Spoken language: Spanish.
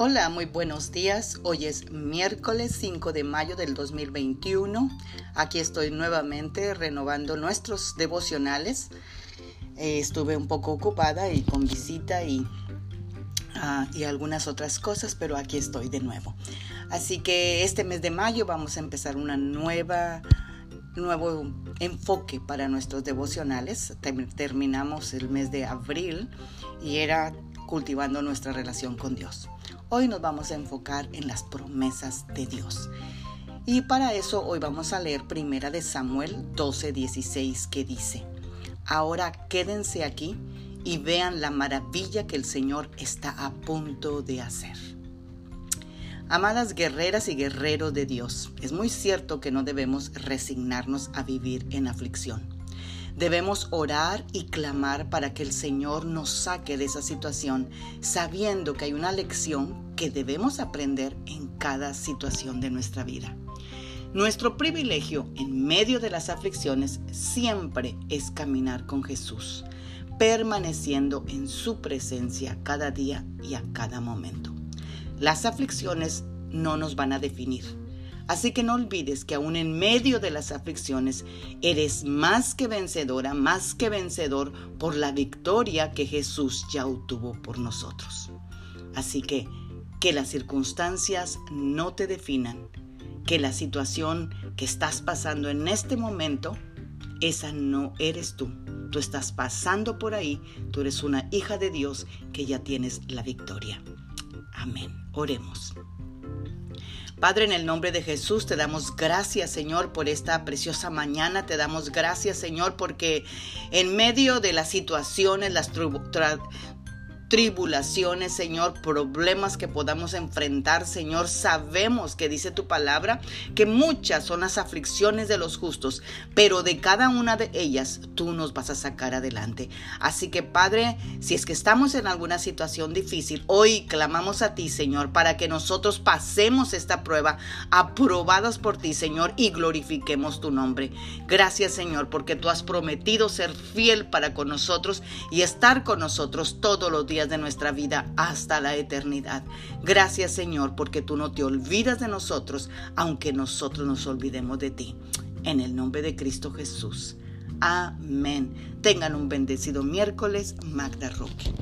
Hola, muy buenos días. Hoy es miércoles 5 de mayo del 2021. Aquí estoy nuevamente renovando nuestros devocionales. Eh, estuve un poco ocupada y con visita y, ah, y algunas otras cosas, pero aquí estoy de nuevo. Así que este mes de mayo vamos a empezar una nueva nuevo enfoque para nuestros devocionales. Terminamos el mes de abril y era cultivando nuestra relación con Dios. Hoy nos vamos a enfocar en las promesas de Dios. Y para eso hoy vamos a leer primera de Samuel 12:16 que dice, Ahora quédense aquí y vean la maravilla que el Señor está a punto de hacer. Amadas guerreras y guerreros de Dios, es muy cierto que no debemos resignarnos a vivir en aflicción. Debemos orar y clamar para que el Señor nos saque de esa situación, sabiendo que hay una lección que debemos aprender en cada situación de nuestra vida. Nuestro privilegio en medio de las aflicciones siempre es caminar con Jesús, permaneciendo en su presencia cada día y a cada momento. Las aflicciones no nos van a definir Así que no olvides que aún en medio de las aflicciones eres más que vencedora, más que vencedor por la victoria que Jesús ya obtuvo por nosotros. Así que que las circunstancias no te definan, que la situación que estás pasando en este momento, esa no eres tú. Tú estás pasando por ahí, tú eres una hija de Dios que ya tienes la victoria. Amén. Oremos. Padre, en el nombre de Jesús te damos gracias, Señor, por esta preciosa mañana. Te damos gracias, Señor, porque en medio de las situaciones, las tribulaciones, Señor, problemas que podamos enfrentar, Señor. Sabemos que dice tu palabra que muchas son las aflicciones de los justos, pero de cada una de ellas tú nos vas a sacar adelante. Así que, Padre, si es que estamos en alguna situación difícil, hoy clamamos a ti, Señor, para que nosotros pasemos esta prueba aprobadas por ti, Señor, y glorifiquemos tu nombre. Gracias, Señor, porque tú has prometido ser fiel para con nosotros y estar con nosotros todos los de nuestra vida hasta la eternidad. Gracias Señor porque tú no te olvidas de nosotros, aunque nosotros nos olvidemos de ti. En el nombre de Cristo Jesús. Amén. Tengan un bendecido miércoles, Magda Roque.